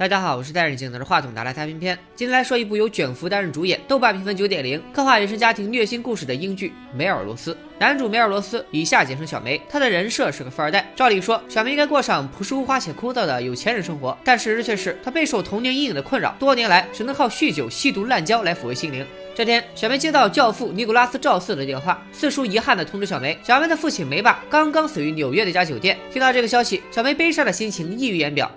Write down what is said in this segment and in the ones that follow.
大家好，我是戴眼镜拿着话筒拿来擦片片。今天来说一部由卷福担任主演、豆瓣评分九点零、刻画原生家庭虐心故事的英剧《梅尔罗斯》。男主梅尔罗斯，以下简称小梅。他的人设是个富二代。照理说，小梅应该过上朴实无华且枯燥的有钱人生活，但事实却是，他备受童年阴影的困扰，多年来只能靠酗酒、吸毒、滥交来抚慰心灵。这天，小梅接到教父尼古拉斯·赵四的电话，四叔遗憾地通知小梅，小梅的父亲梅爸刚刚死于纽约的一家酒店。听到这个消息，小梅悲伤的心情溢于言表。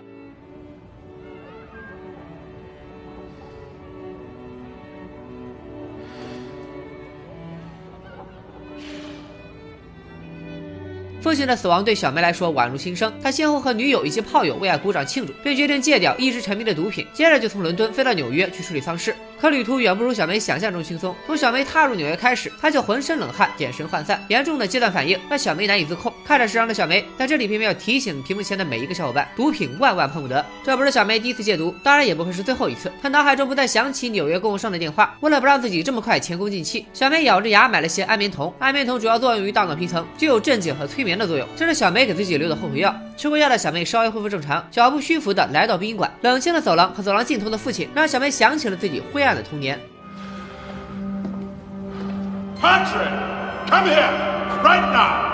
父亲的死亡对小梅来说宛如新生。他先后和女友以及炮友为爱鼓掌庆祝，并决定戒掉一直沉迷的毒品。接着就从伦敦飞到纽约去处理丧事。可旅途远不如小梅想象中轻松。从小梅踏入纽约开始，她就浑身冷汗，眼神涣散，严重的戒断反应让小梅难以自控。看着时尚的小梅，在这里偏偏要提醒屏幕前的每一个小伙伴：毒品万万碰不得。这不是小梅第一次戒毒，当然也不会是最后一次。她脑海中不断响起纽约供应商的电话。为了不让自己这么快前功尽弃，小梅咬着牙买了些安眠酮。安眠酮主要作用于大脑皮层，具有镇静和催眠的作用。这是小梅给自己留的后悔药。吃过药的小梅稍微恢复正常，脚步虚浮的来到殡仪馆。冷清的走廊和走廊尽头的父亲，让小梅想起了自己灰暗的童年。Patrick, come here, right now.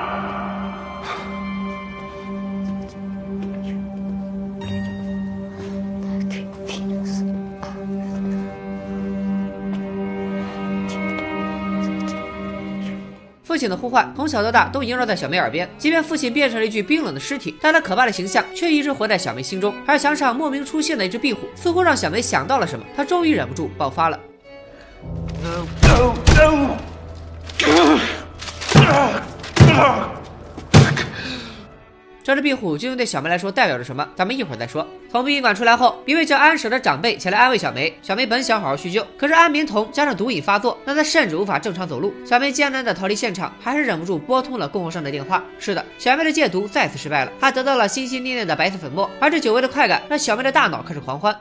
父亲的呼唤从小到大都萦绕在小梅耳边，即便父亲变成了一具冰冷的尸体，但他可怕的形象却一直活在小梅心中。而墙上莫名出现的一只壁虎，似乎让小梅想到了什么，她终于忍不住爆发了。这只壁虎究竟对小梅来说代表着什么？咱们一会儿再说。从殡仪馆出来后，一位叫安舍的长辈前来安慰小梅。小梅本想好好叙旧，可是安眠酮加上毒瘾发作，让她甚至无法正常走路。小梅艰难的逃离现场，还是忍不住拨通了供货商的电话。是的，小梅的戒毒再次失败了，她得到了心心念念的白色粉末，而这久违的快感让小梅的大脑开始狂欢。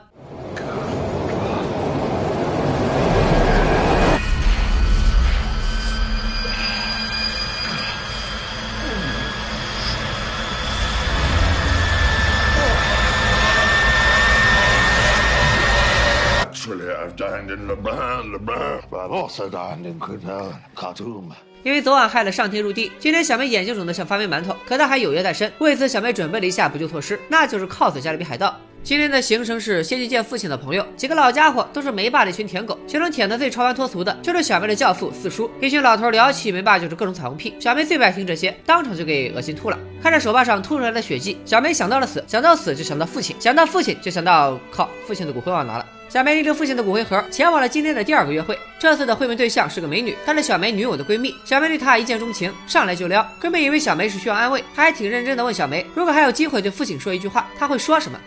因为昨晚害了上天入地，今天小梅眼睛肿得像发霉馒头，可她还有约在身。为此，小梅准备了一下补救措施，那就是靠死加勒比海盗。今天的行程是先去见父亲的朋友，几个老家伙都是梅爸的一群舔狗，其中舔的最超凡脱俗的就是小梅的教父四叔。一群老头聊起梅爸就是各种彩虹屁，小梅最不爱听这些，当场就给恶心吐了。看着手把上吐出来的血迹，小梅想到了死，想到死就想到父亲，想到父亲就想到靠，父亲的骨灰忘拿了。小梅拎着父亲的骨灰盒，前往了今天的第二个约会。这次的会面对象是个美女，她是小梅女友的闺蜜。小梅对她一见钟情，上来就撩。闺蜜以为小梅是需要安慰，她还挺认真的问小梅，如果还有机会对父亲说一句话，她会说什么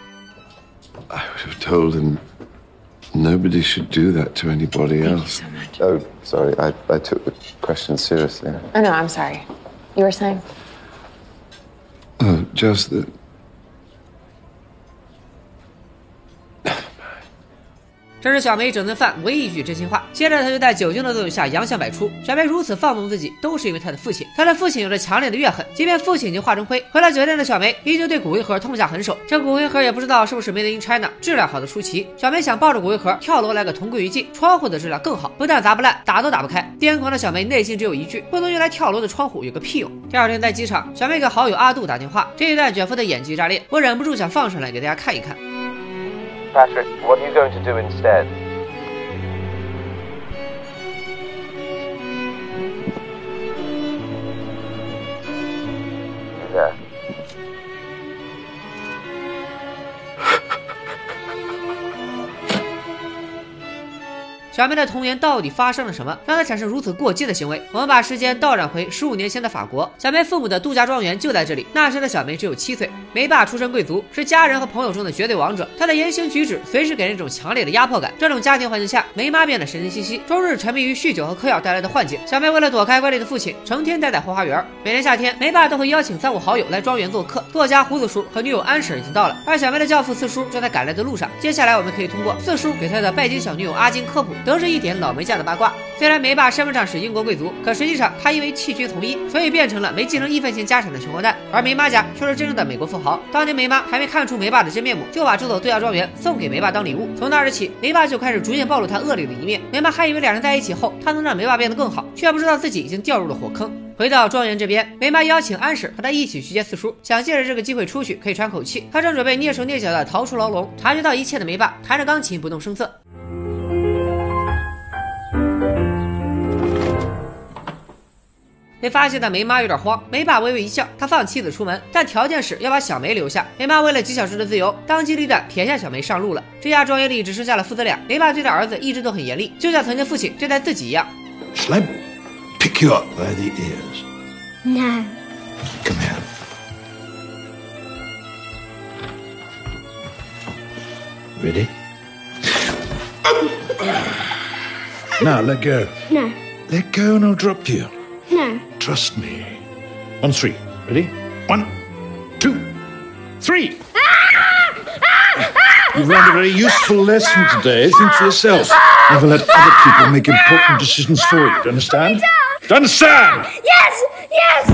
？I would have told him nobody should do that to anybody else. Oh, sorry, I I took the question seriously. Oh no, I'm sorry. You were saying? Oh, just that. 这是小梅整顿饭唯一一句真心话。接着，她就在酒精的作用下洋相百出。小梅如此放纵自己，都是因为她的父亲。她的父亲有着强烈的怨恨，即便父亲已经化成灰，回到酒店的小梅依旧对骨灰盒痛下狠手。这骨灰盒也不知道是不是 Made in China，质量好的出奇。小梅想抱着骨灰盒跳楼来个同归于尽。窗户的质量更好，不但砸不烂，打都打不开。癫狂的小梅内心只有一句：不能用来跳楼的窗户有个屁用。第二天在机场，小梅给好友阿杜打电话，这一段卷福的演技炸裂，我忍不住想放上来给大家看一看。Patrick, what are you going to do instead? 小梅的童年到底发生了什么，让她产生如此过激的行为？我们把时间倒转回十五年前的法国，小梅父母的度假庄园就在这里。那时的小梅只有七岁，梅爸出身贵族，是家人和朋友中的绝对王者。他的言行举止随时给人一种强烈的压迫感。这种家庭环境下，梅妈变得神经兮兮，终日沉迷于酗酒和嗑药带来的幻境。小梅为了躲开怪力的父亲，成天待在后花园。每年夏天，梅爸都会邀请三五好友来庄园做客。作家胡子叔和女友安婶已经到了，而小梅的教父四叔正在赶来的路上。接下来，我们可以通过四叔给他的拜金小女友阿金科普。得知一点老梅家的八卦。虽然梅爸身份上是英国贵族，可实际上他因为弃军从医，所以变成了没继承一分钱家产的穷光蛋。而梅妈家却是真正的美国富豪。当年梅妈还没看出梅爸的真面目，就把这座度假庄园送给梅爸当礼物。从那日起，梅爸就开始逐渐暴露他恶劣的一面。梅妈还以为两人在一起后，他能让梅爸变得更好，却不知道自己已经掉入了火坑。回到庄园这边，梅妈邀请安史和他一起去接四叔，想借着这个机会出去，可以喘口气。他正准备蹑手蹑脚的逃出牢笼，察觉到一切的梅爸弹着钢琴不动声色。被发现的梅妈有点慌，梅爸微微一笑，他放妻子出门，但条件是要把小梅留下。梅妈为了几小时的自由，当机立断撇下小梅上路了。这下庄园里只剩下了父子俩。梅爸对待儿子一直都很严厉，就像曾经父亲对待自己一样。Shall I pick you up by the ears? No. Come here. Ready? Now let go. No. Let go and I'll drop you. No. Trust me. On three. Ready? One, two, three. You've learned a very useful lesson today. Think for yourself. Never let other people make important decisions for you. Do you understand? Do you understand? Yes! Yes!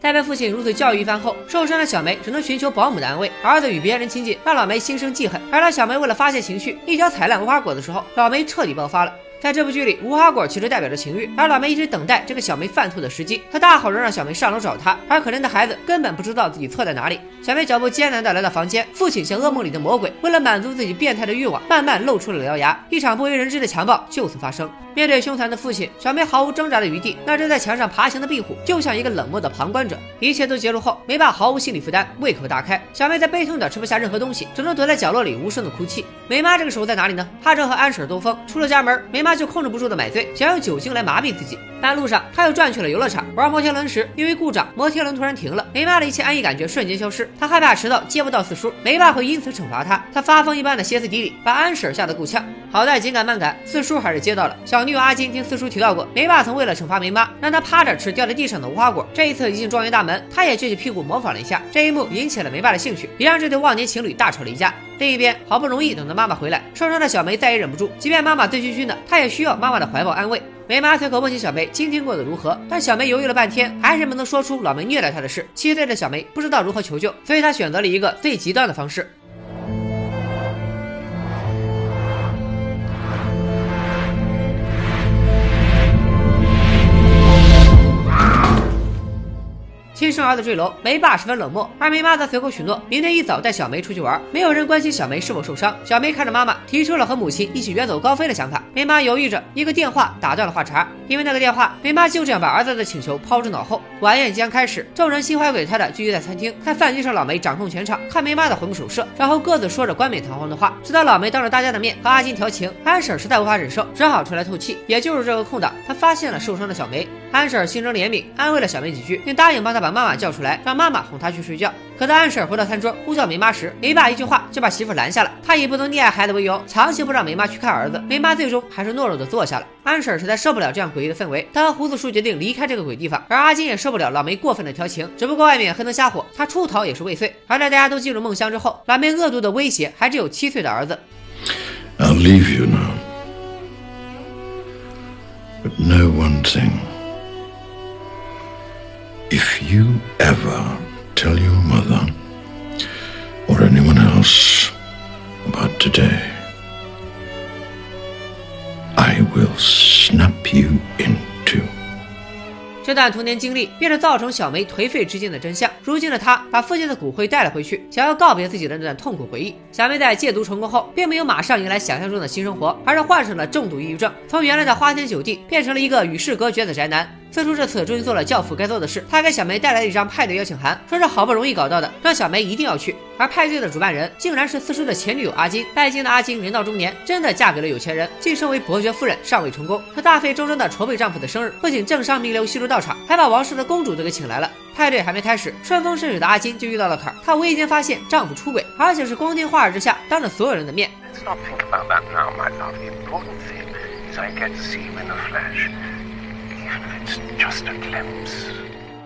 在被父亲如此教育一番后，受伤的小梅只能寻求保姆的安慰。儿子与别人亲近，让老梅心生记恨。而当小梅为了发泄情绪，一脚踩烂无花果的时候，老梅彻底爆发了。 在这部剧里，无花果其实代表着情欲，而老梅一直等待这个小梅犯错的时机。他大吼着让小梅上楼找他，而可怜的孩子根本不知道自己错在哪里。小梅脚步艰难地来到房间，父亲像噩梦里的魔鬼，为了满足自己变态的欲望，慢慢露出了獠牙。一场不为人知的强暴就此发生。面对凶残的父亲，小梅毫无挣扎的余地。那正在墙上爬行的壁虎，就像一个冷漠的旁观者。一切都结束后，梅爸毫无心理负担，胃口大开。小梅在悲痛的吃不下任何东西，只能躲在角落里无声的哭泣。梅妈这个时候在哪里呢？她正和安婶兜风。出了家门，梅妈就控制不住的买醉，想用酒精来麻痹自己。半路上，她又转去了游乐场玩摩天轮时，因为故障，摩天轮突然停了。梅妈的一切安逸感觉瞬间消失，她害怕迟到接不到四叔，梅爸会因此惩罚她。她发疯一般的歇斯底里，把安婶吓得够呛。好在紧赶慢赶，四叔还是接到了。小女友阿金听四叔提到过，梅爸曾为了惩罚梅妈，让她趴着吃掉在地上的无花果。这一次一进庄园大门，他也撅起屁股模仿了一下。这一幕引起了梅爸的兴趣，也让这对忘年情侣大吵了一架。另一边，好不容易等到妈妈回来，受伤的小梅再也忍不住，即便妈妈醉醺醺的，她也需要妈妈的怀抱安慰。梅妈随口问起小梅今天过得如何，但小梅犹豫了半天，还是没能说出老梅虐待她的事。七岁的小梅不知道如何求救，所以她选择了一个最极端的方式。亲生儿子坠楼，梅爸十分冷漠，而梅妈则随口许诺，明天一早带小梅出去玩。没有人关心小梅是否受伤。小梅看着妈妈，提出了和母亲一起远走高飞的想法。梅妈犹豫着，一个电话打断了话茬。因为那个电话，梅妈就这样把儿子的请求抛之脑后。晚宴即将开始，众人心怀鬼胎的聚集在餐厅，看饭局上老梅掌控全场，看梅妈的魂不守舍，然后各自说着冠冕堂皇的话。直到老梅当着大家的面和阿金调情，安婶实在无法忍受，只好出来透气。也就是这个空档，她发现了受伤的小梅。安婶心生怜悯，安慰了小梅几句，并答应帮她把妈妈叫出来，让妈妈哄她去睡觉。可当安婶回到餐桌呼叫梅妈时，梅爸一句话就把媳妇拦下了。他以不能溺爱孩子为由，强行不让梅妈去看儿子。梅妈最终还是懦弱的坐下了。安婶实在受不了这样诡异的氛围，她和胡子叔决定离开这个鬼地方。而阿金也受不了老梅过分的调情，只不过外面黑灯瞎火，他出逃也是未遂。而在大家都进入梦乡之后，老梅恶毒的威胁还只有七岁的儿子。I'll leave you now. But no one thing. If you ever tell your mother or anyone else about today, I will snap you into. 这段童年经历，便是造成小梅颓废至今的真相。如今的她把父亲的骨灰带了回去，想要告别自己的那段痛苦回忆。小梅在戒毒成功后，并没有马上迎来想象中的新生活，而是患上了重度抑郁症，从原来的花天酒地变成了一个与世隔绝的宅男。四叔这次终于做了教父该做的事，他给小梅带来了一张派对邀请函，说是好不容易搞到的，让小梅一定要去。而派对的主办人竟然是四叔的前女友阿金。拜金的阿金人到中年，真的嫁给了有钱人，晋升为伯爵夫人，尚未成功。她大费周章的筹备丈夫的生日，不仅政商名流悉数到场，还把王室的公主都给请来了。派对还没开始，顺风顺水的阿金就遇到了坎儿。她无意间发现丈夫出轨，而且是光天化日之下，当着所有人的面。Let's not think about that now, my love. The important thing is I get to see you in the flesh,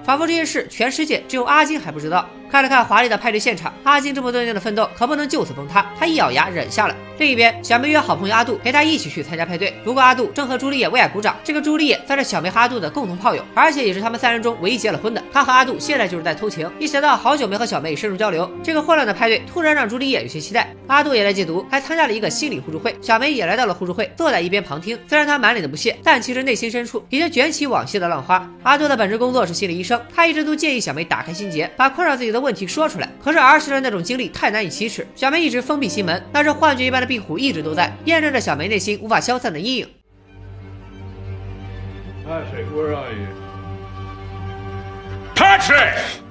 法国这件事全世界只有阿金还不知道。看了看华丽的派对现场，阿金这么多年的奋斗可不能就此崩塌。他一咬牙忍下了。另一边，小梅约好朋友阿杜陪她一起去参加派对。不过阿杜正和朱丽叶为爱鼓掌。这个朱丽叶算是小梅和阿杜的共同炮友，而且也是他们三人中唯一结了婚的。他和阿杜现在就是在偷情。一想到好久没和小梅深入交流，这个混乱的派对突然让朱丽叶有些期待。阿杜也来戒毒，还参加了一个心理互助会。小梅也来到了互助会，坐在一边旁听。虽然她满脸的不屑，但其实内心深处已经卷起往昔的浪花。阿杜的本职工作是心理医生，他一直都建议小梅打开心结，把困扰自己的问题说出来。可是儿时的那种经历太难以启齿，小梅一直封闭心门，那是幻觉一般的壁虎一直都在，验证着小梅内心无法消散的阴影。Patrick, where are you? Patrick!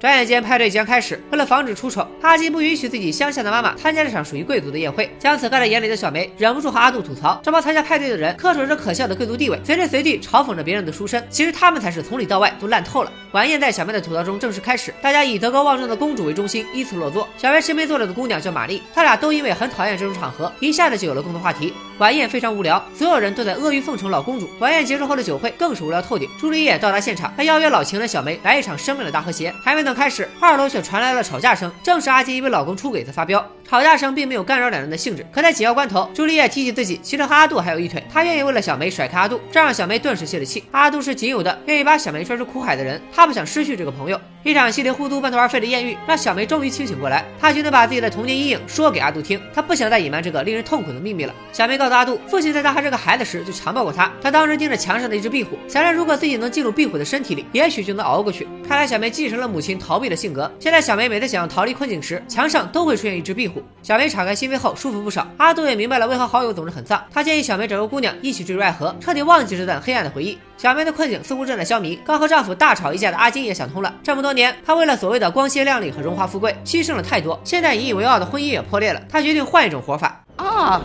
转眼间，派对即将开始。为了防止出丑，阿金不允许自己乡下的妈妈参加这场属于贵族的宴会。将此看在眼里的小梅忍不住和阿杜吐槽：这帮参加派对的人恪守着可笑的贵族地位，随时随地嘲讽着别人的出身。其实他们才是从里到外都烂透了。晚宴在小梅的吐槽中正式开始，大家以德高望重的公主为中心，依次落座。小梅身边坐着的姑娘叫玛丽，他俩都因为很讨厌这种场合，一下子就有了共同话题。晚宴非常无聊，所有人都在阿谀奉承老公主。晚宴结束后的酒会更是无聊透顶。朱丽叶到达现场，她邀约老情人小梅来一场生命的大和谐。还没等等开始，二楼却传来了吵架声，正是阿金因为老公出轨在发飙。吵架声并没有干扰两人的兴致，可在紧要关头，朱丽叶提起自己其实和阿杜还有一腿，她愿意为了小梅甩开阿杜，这让小梅顿时泄了气。阿杜是仅有的愿意把小梅拽出苦海的人，他不想失去这个朋友。一场稀里糊涂半途而废的艳遇，让小梅终于清醒过来，她决定把自己的童年阴影说给阿杜听，她不想再隐瞒这个令人痛苦的秘密了。小梅告诉阿杜，父亲在她还是个孩子时就强暴过她，她当时盯着墙上的一只壁虎，想着如果自己能进入壁虎的身体里，也许就能熬过去。看来小梅继承了母亲逃避的性格，现在小梅每次想要逃离困境时，墙上都会出现一只壁虎。小梅敞开心扉后舒服不少，阿杜也明白了为何好友总是很丧。他建议小梅找个姑娘一起坠入爱河，彻底忘记这段黑暗的回忆。小梅的困境似乎正在消弭，刚和丈夫大吵一架的阿金也想通了。这么多年，她为了所谓的光鲜亮丽和荣华富贵，牺牲了太多。现在引以为傲的婚姻也破裂了，她决定换一种活法。Ah,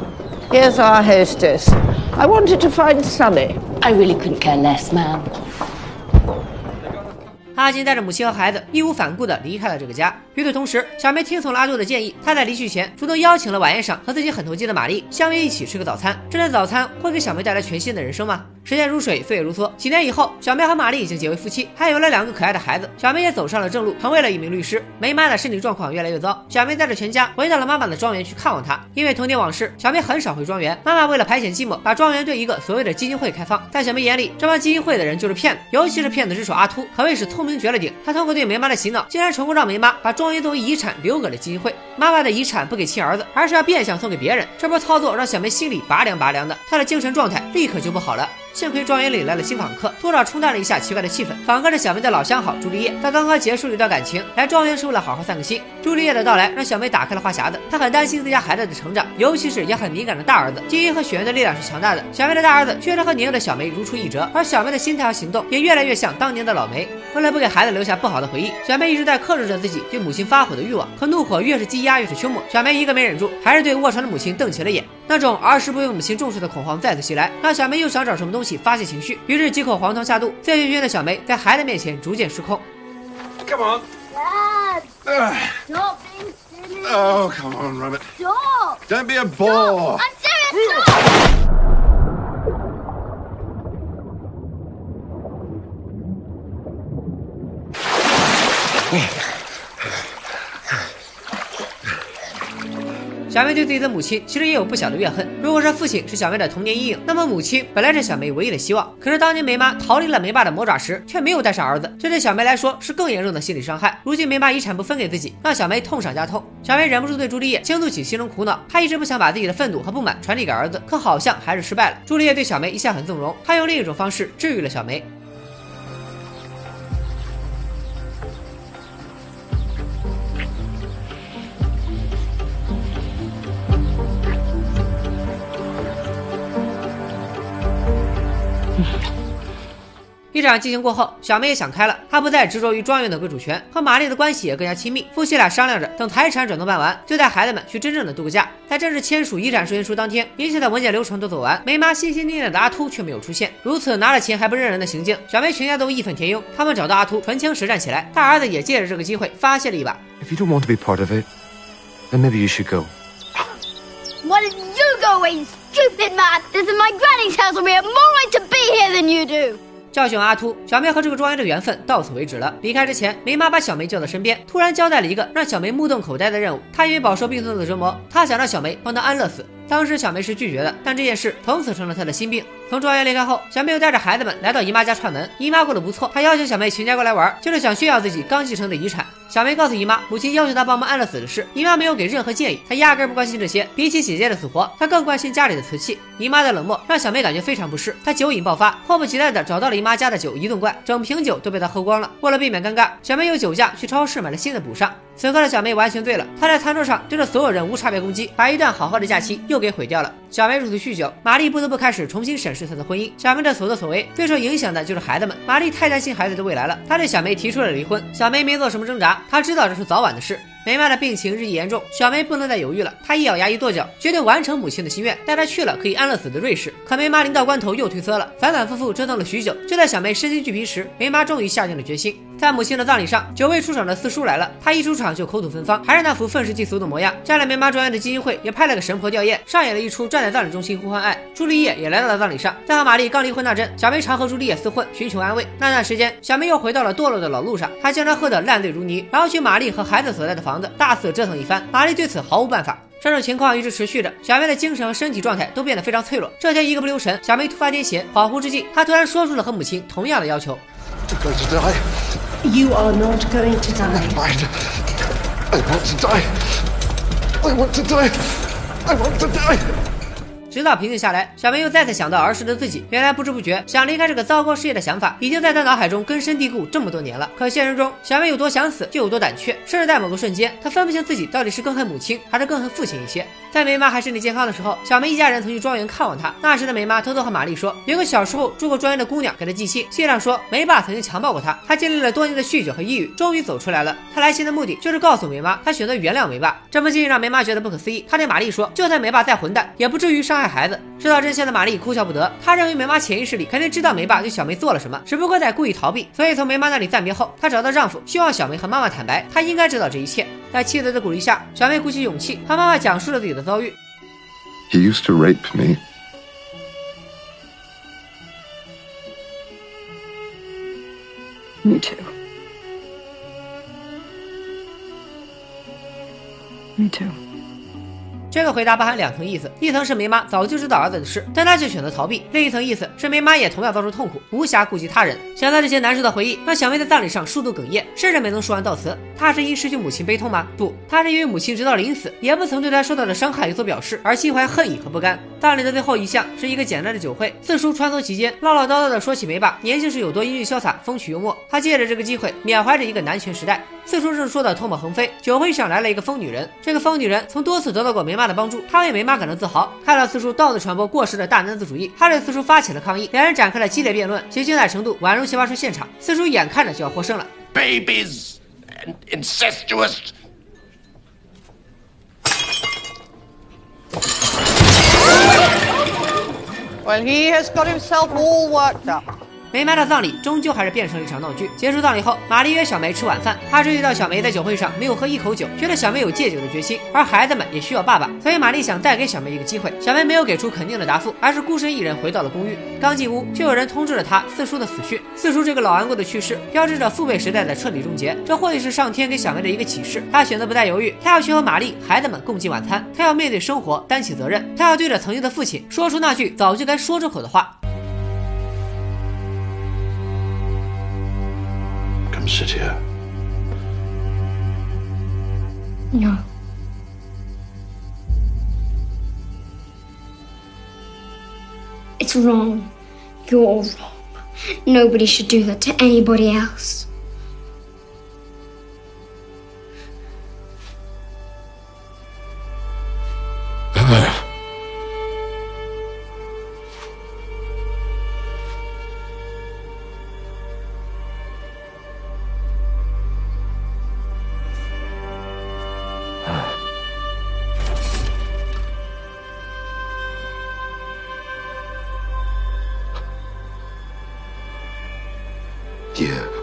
here's our hostess. I wanted to find Sunny. I really couldn't care less, ma'am. 阿金带着母亲和孩子义无反顾地离开了这个家。与此同时，小梅听从了阿杜的建议，她在离去前主动邀请了晚宴上和自己很投机的玛丽相约一起吃个早餐。这顿早餐会给小梅带来全新的人生吗？时间如水，岁月如梭。几年以后，小梅和玛丽已经结为夫妻，还有了两个可爱的孩子。小梅也走上了正路，成为了一名律师。梅妈的身体状况越来越糟，小梅带着全家回到了妈妈的庄园去看望她。因为童年往事，小梅很少回庄园。妈妈为了排遣寂寞，把庄园对一个所谓的基金会开放。在小梅眼里，这帮基金会的人就是骗子，尤其是骗子之首阿秃，可谓是聪聪明绝了顶。他通过对梅妈的洗脑，竟然成功让梅妈把庄园作为遗产留给了基金会。妈妈的遗产不给亲儿子，而是要变相送给别人。这波操作让小梅心里拔凉拔凉的，她的精神状态立刻就不好了。幸亏庄园里来了新访客，多少冲淡了一下奇怪的气氛。访客是小梅的老相好朱丽叶，她刚刚结束了一段感情，来庄园是为了好好散个心。朱丽叶的到来让小梅打开了话匣子，她很担心自家孩子的成长，尤其是也很敏感的大儿子。基因和血缘的力量是强大的，小梅的大儿子确实和年幼的小梅如出一辙，而小梅的心态和行动也越来越像当年的老梅。为了不给孩子留下不好的回忆，小梅一直在克制着自己对母亲发火的欲望，可怒火越是积压越是凶猛。小梅一个没忍住，还是对卧床的母亲瞪起了眼。那种儿时不被母亲重视的恐慌再次袭来，让小梅又想找什么东西发泄情绪。于是几口黄汤下肚，醉醺醺的小梅在孩子面前逐渐失控。Come on. Dad! Stop being silly! Oh, come on, Rabbit. Stop! Don't be a bore. I'm serious! Stop! 小梅对自己的母亲其实也有不小的怨恨。如果说父亲是小梅的童年阴影，那么母亲本来是小梅唯一的希望。可是当年梅妈逃离了梅爸的魔爪时，却没有带上儿子，这对小梅来说是更严重的心理伤害。如今梅妈遗产不分给自己，让小梅痛上加痛。小梅忍不住对朱丽叶倾诉起心中苦恼，她一直不想把自己的愤怒和不满传递给儿子，可好像还是失败了。朱丽叶对小梅一向很纵容，她用另一种方式治愈了小梅。一场激情过后，小梅也想开了，她不再执着于庄园的归属权，和玛丽的关系也更加亲密。夫妻俩商量着，等财产转动办完，就带孩子们去真正的度个假。在正式签署遗产授权书当天，一切的文件流程都走完，梅妈心心念念的阿秃却没有出现。如此拿了钱还不认人的行径，小梅全家都义愤填膺。他们找到阿秃，唇枪舌战起来。大儿子也借着这个机会发泄了一把。If you don't want to be part of it, then maybe you should go. Why did you go away, stupid man? This is my granny's house and we have more right to be here than you do. 教训阿秃，小梅和这个庄园的缘分到此为止了。离开之前，梅妈把小梅叫到身边，突然交代了一个让小梅目瞪口呆的任务。她因为饱受病痛的折磨，她想让小梅帮她安乐死。当时小梅是拒绝的，但这件事从此成了她的心病。从庄园离开后，小梅又带着孩子们来到姨妈家串门。姨妈过得不错，她邀请小梅全家过来玩，就是想炫耀自己刚继承的遗产。小梅告诉姨妈，母亲要求她帮忙安乐死的事，姨妈没有给任何建议，她压根不关心这些。比起姐姐的死活，她更关心家里的瓷器。姨妈的冷漠让小梅感觉非常不适，她酒瘾爆发，迫不及待地找到了姨妈家的酒一顿灌，整瓶酒都被她喝光了。为了避免尴尬，小梅用酒驾去超市买了新的补上。此刻的小梅完全醉了，她在餐桌上对着所有人无差别攻击，把一段好好的假期又给毁掉了。小梅如此酗酒，玛丽不得不开始重新审视她的婚姻。小梅的所作所为最受影响的就是孩子们，玛丽太担心孩子的未来了，她对小梅提出了离婚。小梅没做什么挣扎，他知道这是早晚的事。梅妈的病情日益严重，小梅不能再犹豫了，她一咬牙一跺脚，决定完成母亲的心愿，带她去了可以安乐死的瑞士。可梅妈临到关头又退缩了，反反复复折腾了许久，就在小梅身心俱疲时，梅妈终于下定了决心。在母亲的葬礼上，久未出场的四叔来了，他一出场就口吐芬芳，还是那副愤世嫉俗的模样。占了梅妈庄园的基金会也派了个神婆吊唁，上演了一出站在葬礼中心呼唤爱。朱丽叶也来到了葬礼上，在和玛丽刚离婚那阵，小梅常和朱丽叶厮混，寻求安慰。那段时间，小梅又回到了堕落的老路上，她将她喝得烂醉如泥，然后去玛丽和孩子所在的房子大肆折腾一番。玛丽对此毫无办法。这种情况一直持续着，小梅的精神和身体状态都变得非常脆弱。这天一个不留神，小梅突发癫痫，恍惚之际，她突然说出了和母亲同样的要求。You are not going to die. I want to die. I want to die. I want to die. 直到平静下来，小梅又再次想到儿时的自己。原来不知不觉想离开这个糟糕事业的想法，已经在他脑海中根深蒂固这么多年了。可现实中，小梅有多想死，就有多胆怯，甚至在某个瞬间，他分不清自己到底是更恨母亲，还是更恨父亲一些。在梅妈还身体健康的时候，小梅一家人曾去庄园看望她。那时的梅妈偷偷和玛丽说，有个小时候住过庄园的姑娘给她寄信，信上说梅爸曾经强暴过她。她经历了多年的酗酒和抑郁，终于走出来了。她来信的目的就是告诉梅妈，她选择原谅梅爸。这封信让梅妈觉得不可思议，她对玛丽说，就算梅爸再混蛋，也不至于伤害孩子。知道真相的玛丽哭笑不得，她认为梅妈潜意识里肯定知道梅爸对小梅做了什么，只不过在故意逃避。所以从梅妈那里暂别后，她找到丈夫，希望小梅和妈妈坦白，她应该知道这一切。在妻子的鼓励下，小梅鼓起勇气和妈妈讲述了自己的遭遇。He used to rape me. Me too. Me too. 这个回答包含两层意思，一层是梅妈早就知道儿子的事，但她却选择逃避；另一层意思是梅妈也同样遭受痛苦，无暇顾及他人。想到这些难受的回忆，让小梅在葬礼上数度哽咽，甚至没能说完悼词。她是因失去母亲悲痛吗？不，她是因为母亲直到临死也不曾对她受到的伤害有所表示，而心怀恨意和不甘。葬礼的最后一项是一个简单的酒会，四叔穿梭其间，唠唠叨叨的说起梅爸年轻时有多英俊潇洒、风趣幽默。他借着这个机会缅怀着一个男权时代。四叔正说的唾沫横飞，酒会上来了一个疯女人。这个疯女人曾多次得到过梅妈的帮助，她为梅妈感到自豪。看到四叔到处传播过时的大男子主义，她对四叔发起了抗议，两人展开了激烈辩论，其精彩程度宛如奇葩说现场。四叔眼看着就要获胜了。Babies and incestuous. Well, he has got himself all worked up. 梅妈的葬礼终究还是变成了一场闹剧。结束葬礼后，玛丽约小梅吃晚饭。她注意到小梅在酒会上没有喝一口酒，觉得小梅有戒酒的决心，而孩子们也需要爸爸，所以玛丽想再给小梅一个机会。小梅没有给出肯定的答复，而是孤身一人回到了公寓。刚进屋，就有人通知了她四叔的死讯。四叔这个老顽固的去世，标志着父辈时代的彻底终结。这或许是上天给小梅的一个启示。她选择不再犹豫，她要去和玛丽、孩子们共进晚餐，她要面对生活，担起责任，她要对着曾经的父亲说出那句早就该说出口的话。Come sit here. No. It's wrong. You're wrong. Nobody should do that to anybody else. Yeah.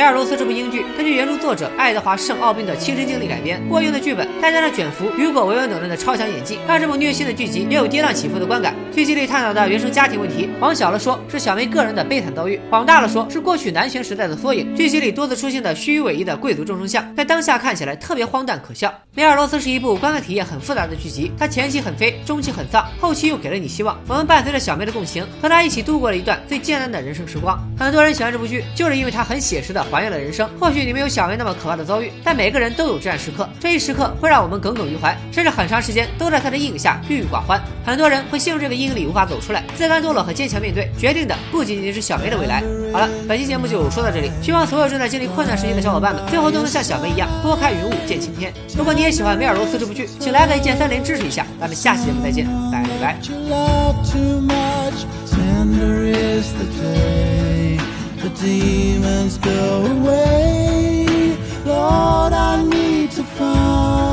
梅尔罗斯这部英剧根据原著作者爱德华·圣奥宾的亲身经历改编，过硬的剧本，再加上卷福、雨果、维文等人的超强演技，让这部虐心的剧集也有跌宕起伏的观感。剧集里探讨的原生家庭问题，往小了说是小梅个人的悲惨遭遇，往大了说是过去男权时代的缩影。剧集里多次出现的虚与委蛇的贵族众生相，在当下看起来特别荒诞可笑。梅尔罗斯是一部观看体验很复杂的剧集，它前期很飞，中期很丧，后期又给了你希望。我们伴随着小梅的共情，和她一起度过了一段最艰难的人生时光。很多人喜欢这部剧，就是因为它很写实的还原了人生。或许你没有小梅那么可怕的遭遇，但每个人都有这样时刻，这一时刻会让我们耿耿于怀，甚至很长时间都在他的阴影下郁郁寡欢。很多人会陷入这个阴影里无法走出来，自甘堕落和坚强面对，决定的不仅仅是小梅的未来。好了，本期节目就说到这里，希望所有正在经历困难时期的小伙伴们，最后都能像小梅一样拨开云雾见晴天。如果你也喜欢梅尔罗斯这部剧，请来个一键三连支持一下。咱们下期节目再见，拜拜。demons go away. Lord, I need to find.